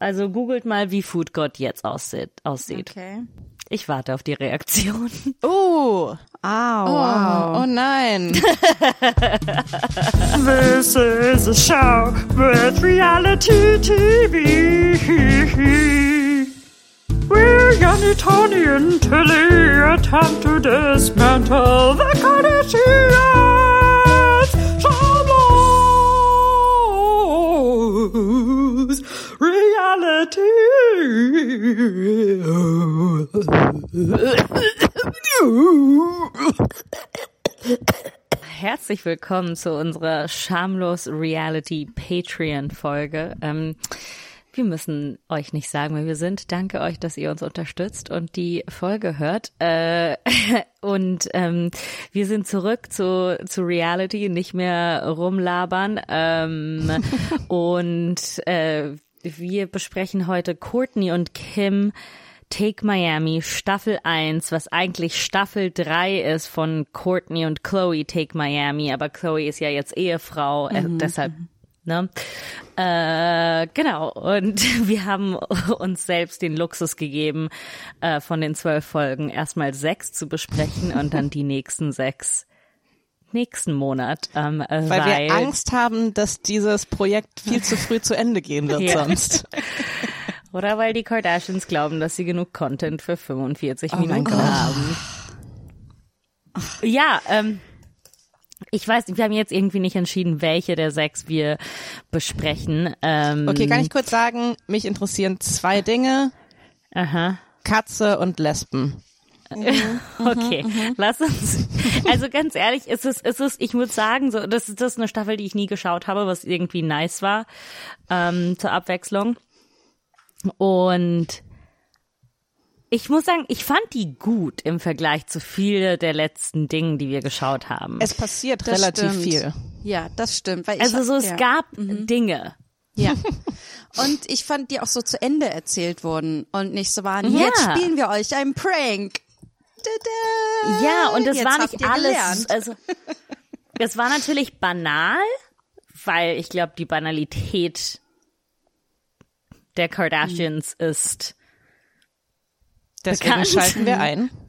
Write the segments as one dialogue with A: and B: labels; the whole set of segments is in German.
A: Also googelt mal, wie Food God jetzt aussieht. aussieht.
B: Okay.
A: Ich warte auf die Reaktion.
C: Oh,
B: Ah,
C: oh,
B: wow.
C: oh nein.
D: This is a show with reality TV. We're Yanitani and Tilly attempt to dismantle the Kardashians.
A: Herzlich willkommen zu unserer Schamlos Reality Patreon Folge. Ähm, wir müssen euch nicht sagen, wer wir sind. Danke euch, dass ihr uns unterstützt und die Folge hört. Äh, und ähm, wir sind zurück zu, zu Reality, nicht mehr rumlabern. Ähm, und äh, wir besprechen heute Courtney und Kim Take Miami Staffel 1, was eigentlich Staffel 3 ist von Courtney und Chloe Take Miami, aber Chloe ist ja jetzt Ehefrau, äh, deshalb Ne? Äh, genau. Und wir haben uns selbst den Luxus gegeben, äh, von den zwölf Folgen erstmal sechs zu besprechen und dann die nächsten sechs nächsten Monat. Ähm, äh,
C: Weil, wir Angst haben, dass dieses Projekt viel zu früh zu Ende gehen wird
A: Ja.
C: sonst.
A: Oder weil die Kardashians glauben, dass sie genug Content für 45
C: Oh
A: Minuten haben. Ja, ähm, ich weiß wir haben jetzt irgendwie nicht entschieden, welche der sechs wir besprechen. Ähm,
C: Okay, kann ich kurz sagen, mich interessieren zwei Dinge,
A: Aha.
C: Katze und Lesben.
A: Okay, lass uns. Also ganz ehrlich, ist es, ist es, ich muss sagen, so, das ist das ist eine Staffel, die ich nie geschaut habe, was irgendwie nice war ähm, zur Abwechslung. Und ich muss sagen, ich fand die gut im Vergleich zu viele der letzten Dinge, die wir geschaut haben.
C: Es passiert
B: Das
C: relativ
B: stimmt.
C: viel.
B: Ja, das stimmt. Weil ich
A: also
B: hab-
A: so, es
B: ja.
A: gab Dinge.
B: Ja. Und ich fand, die auch so zu Ende erzählt wurden und nicht so waren,
A: Ja.
B: jetzt spielen wir euch einen Prank. Tada.
A: Ja, und es
B: Jetzt
A: war nicht alles.
B: gelernt.
A: Also, es war natürlich banal, weil ich glaube, die Banalität der Kardashians ist.
C: Deswegen
A: Bekannt.
C: schalten wir ein.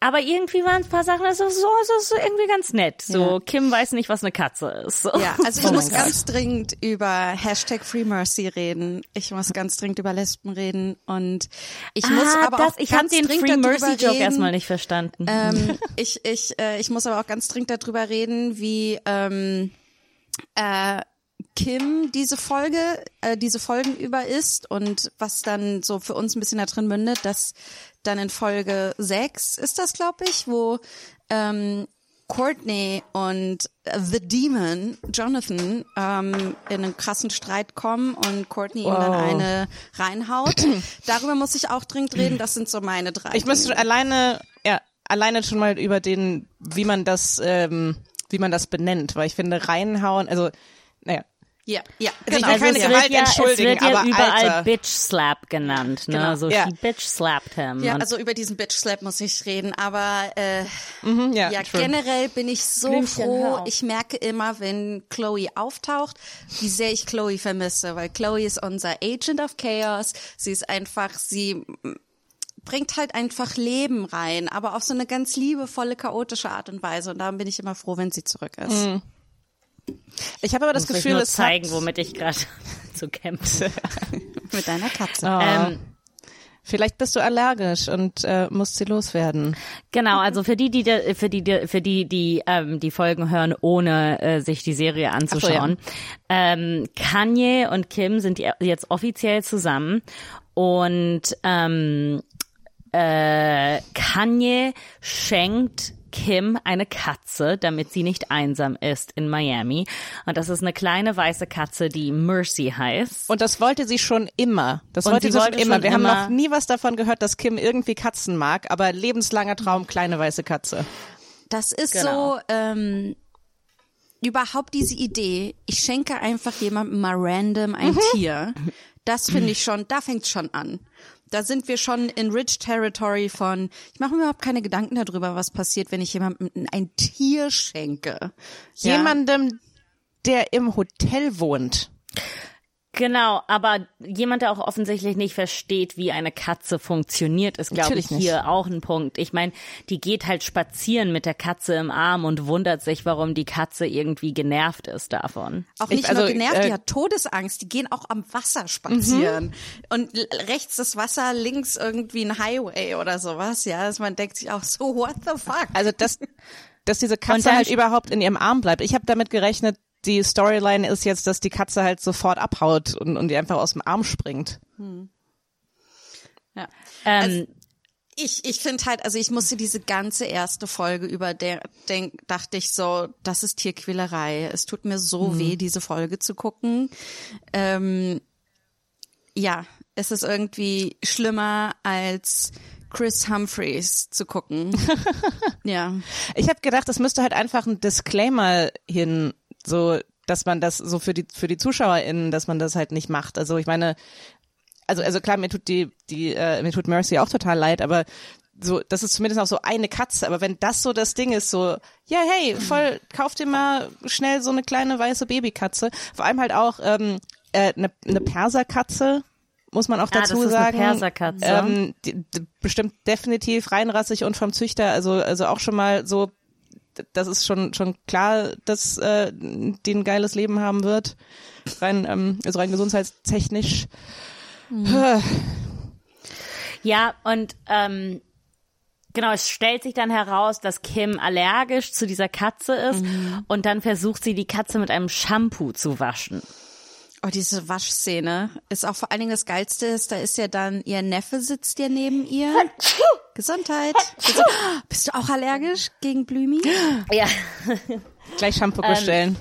A: Aber irgendwie waren ein paar Sachen, also so, so, so irgendwie ganz nett. So,
B: Ja.
A: Kim weiß nicht, was eine Katze ist.
B: Ja, also ich
C: Oh
B: muss
C: Gott.
B: ganz dringend über Hashtag Free Mercy reden. Ich muss ganz dringend über Lesben reden und ich muss
A: ah,
B: aber
A: das,
B: auch
A: ich habe
B: ganz
A: den
B: dringend
A: Free
B: darüber
A: Mercy Joke
B: reden,
A: erstmal nicht verstanden.
B: Ähm, ich, ich, äh, ich muss aber auch ganz dringend darüber reden, wie ähm, äh, Kim diese Folge, äh, diese Folgen über ist und was dann so für uns ein bisschen da drin mündet, dass dann in Folge 6 ist das, glaube ich, wo ähm, Courtney und The Demon, Jonathan, ähm, in einen krassen Streit kommen und Courtney ihm dann
C: Wow.
B: eine reinhaut. Darüber muss ich auch dringend reden. Das sind so meine drei.
C: Ich müsste alleine, ja, alleine schon mal über den, wie man das, ähm, wie man das benennt, weil ich finde, reinhauen, also, naja,
B: Ja, ja,
C: Also ich
B: genau.
C: will keine
A: es
C: Gewalt
A: wird ja, es
C: entschuldigen,
A: wird ja
C: aber
A: überall
C: Alter.
A: Bitch Slap genannt, ne?
B: Genau.
A: So,
C: Ja.
A: she bitch slapped him.
B: Ja, also über diesen Bitch Slap muss ich reden, aber äh,
C: mhm, ja,
B: ja, generell bin ich so
A: Blümchen,
B: froh. Ich merke immer, wenn Chloe auftaucht, wie sehr ich Chloe vermisse, weil Chloe ist unser Agent of Chaos. Sie ist einfach, sie bringt halt einfach Leben rein, aber auf so eine ganz liebevolle, chaotische Art und Weise. Und darum bin ich immer froh, wenn sie zurück ist.
C: Mhm. Ich habe aber das
A: muss ich
C: Gefühl,
A: nur
C: es
A: zeigen, womit ich gerade zu kämpfe.
B: Mit deiner Katze.
C: Ah,
A: Ähm,
C: vielleicht bist du allergisch und äh, musst sie loswerden.
A: Genau, also für die, die für die, die für die, die ähm, die Folgen hören, ohne äh, sich die Serie anzuschauen. ähm, Kanye und Kim sind jetzt offiziell zusammen und ähm, äh, Kanye schenkt Kim eine Katze, damit sie nicht einsam ist in Miami. Und das ist eine kleine weiße Katze, die Mercy heißt.
C: Und das wollte sie schon immer. Das wollte
A: sie
C: sie schon
A: wollte
C: immer.
A: schon
C: Wir haben
A: immer-
C: noch nie was davon gehört, dass Kim irgendwie Katzen mag, aber lebenslanger Traum, kleine weiße Katze.
B: Das ist
A: Genau.
B: so ähm, überhaupt diese Idee. Ich schenke einfach jemandem mal random ein Tier. Das finde ich schon, da fängt's schon an. Da sind wir schon in rich territory von, ich mache mir überhaupt keine Gedanken darüber, was passiert, wenn ich jemandem ein Tier schenke. Ja.
C: Jemandem, der im Hotel wohnt.
A: Genau, aber jemand, der auch offensichtlich nicht versteht, wie eine Katze funktioniert, ist, glaube ich, hier
C: nicht.
A: auch ein Punkt. Ich meine, die geht halt spazieren mit der Katze im Arm und wundert sich, warum die Katze irgendwie genervt ist davon.
B: Auch
C: Ich-
B: nicht
C: also,
B: nur genervt,
C: äh,
B: die hat Todesangst. Die gehen auch am Wasser spazieren. Und l- rechts das Wasser, links irgendwie ein Highway oder sowas. Ja, dass man denkt sich auch so, what the fuck?
C: Also dass, dass diese
A: Und
C: Katze halt überhaupt in ihrem Arm bleibt. Ich habe damit gerechnet, die Storyline ist jetzt, dass die Katze halt sofort abhaut und, und die einfach aus dem Arm springt.
B: ja.
A: Ähm,
B: Ich, ich finde halt, also ich musste diese ganze erste Folge über der, denk, dachte ich so, das ist Tierquälerei. Es tut mir so weh, diese Folge zu gucken. Ähm, ja, es ist irgendwie schlimmer als Chris Humphreys zu gucken. ja.
C: Ich habe gedacht, es müsste halt einfach ein Disclaimer hin, so dass man das so für die für die ZuschauerInnen, dass man das halt nicht macht. Also ich meine, also also klar, mir tut die die äh, mir tut Mercy auch total leid, aber so das ist zumindest auch so eine Katze. Aber wenn das so das Ding ist, so ja hey, voll kauf dir mal schnell so eine kleine weiße Babykatze. Vor allem halt auch ähm, äh, eine eine Perserkatze muss man auch
A: das
C: dazu
A: ist eine
C: sagen.
A: Perserkatze.
C: Ähm, die, die, bestimmt definitiv reinrassig und vom Züchter, also also auch schon mal so das ist schon schon klar, dass äh, die ein geiles Leben haben wird, rein ähm, also rein gesundheitstechnisch.
A: Ja, und ähm, genau, es stellt sich dann heraus, dass Kim allergisch zu dieser Katze ist und dann versucht sie, die Katze mit einem Shampoo zu waschen.
B: Oh, diese Waschszene ist auch vor allen Dingen das Geilste ist, da ist ja dann, ihr Neffe sitzt ja neben ihr. Gesundheit. Gesu- Bist du auch allergisch gegen Blümi?
A: Ja.
C: Gleich Shampoo bestellen.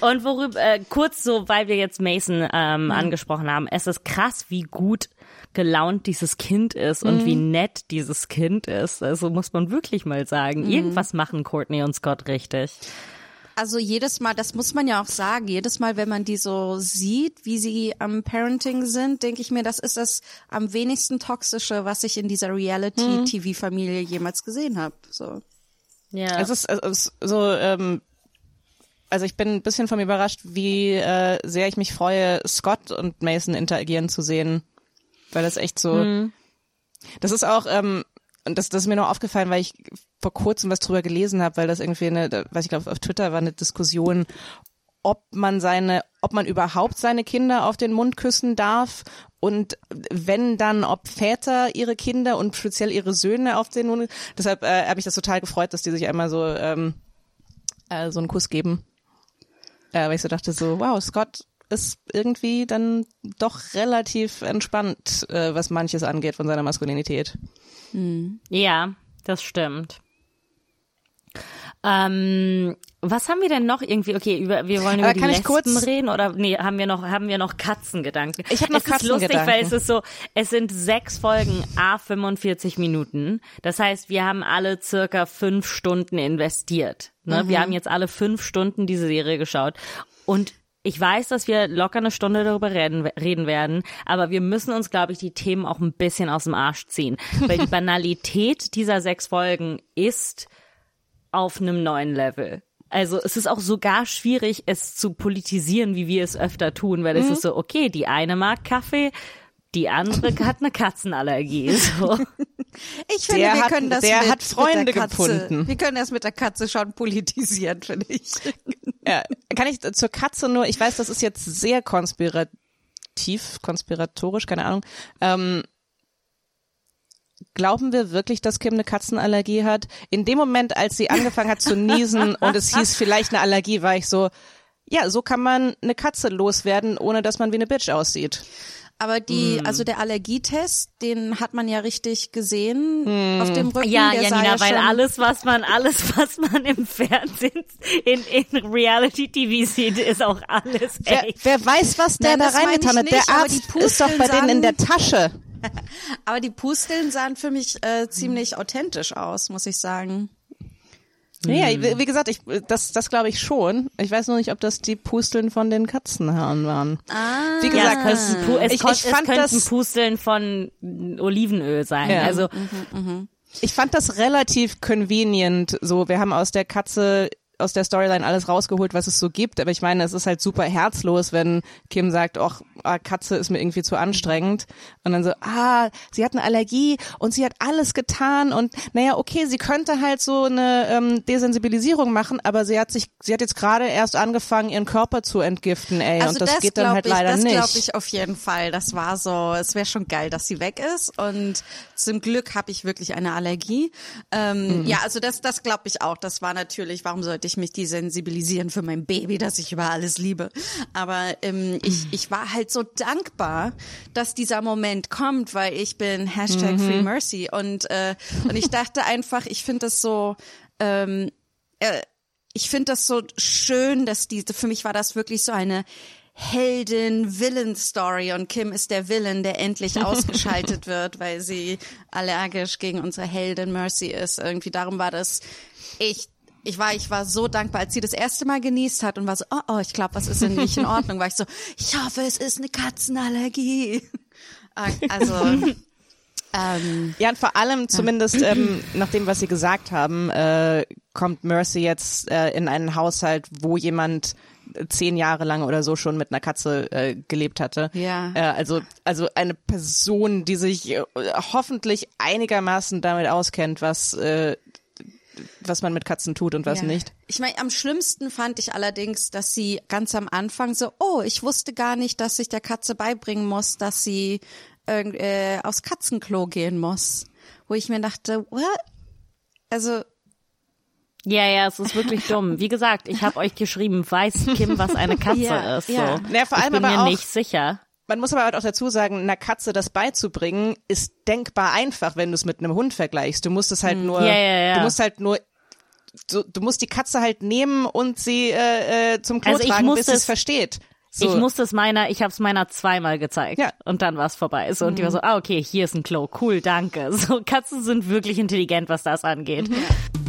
A: Und worüber, äh, kurz so, weil wir jetzt Mason ähm, angesprochen haben, es ist krass, wie gut gelaunt dieses Kind ist und wie nett dieses Kind ist. Also muss man wirklich mal sagen. Irgendwas machen Courtney und Scott richtig.
B: Also jedes Mal, das muss man ja auch sagen, jedes Mal, wenn man die so sieht, wie sie am Parenting sind, denke ich mir, das ist das am wenigsten toxische, was ich in dieser Reality-TV-Familie jemals gesehen habe. So.
A: Ja.
C: Es ist, es ist so, ähm, also ich bin ein bisschen von mir überrascht, wie äh, sehr ich mich freue, Scott und Mason interagieren zu sehen, weil das echt so. Das ist auch, ähm, und das, das ist mir noch aufgefallen, weil ich vor kurzem was drüber gelesen habe, weil das irgendwie eine, weiß ich glaube auf Twitter war eine Diskussion, ob man seine, ob man überhaupt seine Kinder auf den Mund küssen darf und wenn dann, ob Väter ihre Kinder und speziell ihre Söhne auf den Mund. Deshalb äh, habe ich das total gefreut, dass die sich einmal so ähm, äh, so einen Kuss geben. Äh, weil ich so dachte so, wow, Scott ist irgendwie dann doch relativ entspannt, äh, was manches angeht von seiner Maskulinität.
A: Ja, das stimmt. Ähm, was haben wir denn noch irgendwie? Okay, über, wir wollen über
C: Aber
A: die
C: kann ich
A: Lesben reden oder nee, haben wir noch haben wir noch Katzengedanken?
C: Ich hab noch
A: es ist lustig,
C: Katzengedanken.
A: weil es ist so, es sind sechs Folgen a 45 Minuten. Das heißt, wir haben alle circa fünf Stunden investiert. Ne?
C: Mhm.
A: Wir haben jetzt alle fünf Stunden diese Serie geschaut und ich weiß, dass wir locker eine Stunde darüber reden, reden werden, aber wir müssen uns, glaube ich, die Themen auch ein bisschen aus dem Arsch ziehen. Weil die Banalität dieser sechs Folgen ist auf einem neuen Level. Also es ist auch sogar schwierig, es zu politisieren, wie wir es öfter tun, weil es ist so, okay, die eine mag Kaffee, die andere hat eine Katzenallergie. So.
B: Ich finde,
C: Der
B: wir
C: hat-
B: können das
C: der
B: mit,
C: hat Freunde
B: mit der Katze,
C: gefunden.
B: Wir können das mit der Katze schon politisieren, finde ich.
C: Ja, kann ich zur Katze nur, ich weiß, das ist jetzt sehr konspirativ, konspiratorisch, keine Ahnung. Ähm, glauben wir wirklich, dass Kim eine Katzenallergie hat? In dem Moment, als sie angefangen hat zu niesen und es hieß vielleicht eine Allergie, war ich so, ja, so kann man eine Katze loswerden, ohne dass man wie eine Bitch aussieht.
B: Aber die,
C: Hm.
B: also der Allergietest, den hat man ja richtig gesehen
C: Hm.
B: auf dem Rücken.
A: Ja,
B: der sah
A: Janina,
B: ja
A: weil
B: schon,
A: alles, was man, alles, was man im Fernsehen, in, in Reality-TV sieht, ist auch alles
C: Wer,
A: echt.
C: wer weiß, was der
B: Nein,
C: da reingetan hat? Der
B: nicht, die
C: Arzt ist doch bei denen in der Tasche.
B: Aber die Pusteln sahen für mich äh, ziemlich authentisch aus, muss ich sagen.
C: Ja, wie wie gesagt, ich, das, das glaube ich schon. Ich weiß nur nicht, ob das die Pusteln von den Katzenhaaren waren.
B: Ah.
C: Wie
A: Ja,
C: gesagt,
A: es, könnten Pu- es,
C: ich, ich
A: es
C: fand
A: könnten
C: das,
A: Pusteln von Olivenöl sein.
C: Ja.
A: Also
C: ich fand das relativ convenient. So, wir haben aus der Katze aus der Storyline alles rausgeholt, was es so gibt. Aber ich meine, es ist halt super herzlos, wenn Kim sagt, ach, ah, Katze ist mir irgendwie zu anstrengend. Und dann so, ah, sie hat eine Allergie und sie hat alles getan und naja, okay, sie könnte halt so eine ähm, Desensibilisierung machen, aber sie hat sich, sie hat jetzt gerade erst angefangen, ihren Körper zu entgiften, ey.
B: Also
C: und das,
B: das
C: geht dann halt
B: ich,
C: leider
B: das
C: nicht.
B: Das glaube ich auf jeden Fall. Das war so, es wäre schon geil, dass sie weg ist. Und zum Glück habe ich wirklich eine Allergie. Ähm,
C: Mhm.
B: Ja, also das, das glaube ich auch. Das war natürlich, warum sollte ich mich desensibilisieren für mein Baby, das ich über alles liebe. Aber ähm, ich, ich war halt so dankbar, dass dieser Moment kommt, weil ich bin Hashtag Free Mercy. Und, äh, und ich dachte einfach, ich finde das so, ähm, äh, ich finde das so schön, dass diese, für mich war das wirklich so eine Helden-Villain-Story und Kim ist der Villain, der endlich ausgeschaltet wird, weil sie allergisch gegen unsere Heldin Mercy ist. Irgendwie darum war das ich ich war, ich war so dankbar, als sie das erste Mal genießt hat und war so, oh, oh ich glaube, was ist denn nicht in Ordnung? War ich so, ich hoffe, es ist eine Katzenallergie. Also, ähm,
C: Ja, und vor allem zumindest ähm, nach dem, was Sie gesagt haben, äh, kommt Mercy jetzt äh, in einen Haushalt, wo jemand zehn Jahre lang oder so schon mit einer Katze äh, gelebt hatte.
B: Ja.
C: Äh, also also eine Person, die sich äh, hoffentlich einigermaßen damit auskennt, was äh, was man mit Katzen tut und was
B: Ja.
C: nicht.
B: Ich meine, am schlimmsten fand ich allerdings, dass sie ganz am Anfang so, oh, ich wusste gar nicht, dass ich der Katze beibringen muss, dass sie äh, aufs Katzenklo gehen muss. Wo ich mir dachte, what? Also,
A: Ja, ja, es ist wirklich dumm. Wie gesagt, ich habe euch geschrieben, weiß Kim, was eine Katze
B: Ja,
A: ist.
B: ja.
A: So.
C: Naja, vor
A: ich
C: allem
A: bin
C: aber
A: mir
C: auch-
A: nicht sicher.
C: Man muss aber halt auch dazu sagen, einer Katze das beizubringen, ist denkbar einfach, wenn du es mit einem Hund vergleichst. Du musst es halt nur,
A: Hm. Ja, ja, ja.
C: du musst halt nur, du, du musst die Katze halt nehmen und sie äh, äh, zum Klo
A: Also
C: tragen, bis sie es- versteht. So.
A: Ich musste es meiner, ich habe es meiner zweimal gezeigt
C: Ja.
A: und dann war es vorbei. So, und die war so, ah okay, hier ist ein Klo, cool, danke. So Katzen sind wirklich intelligent, was das angeht.
E: Self-Monster.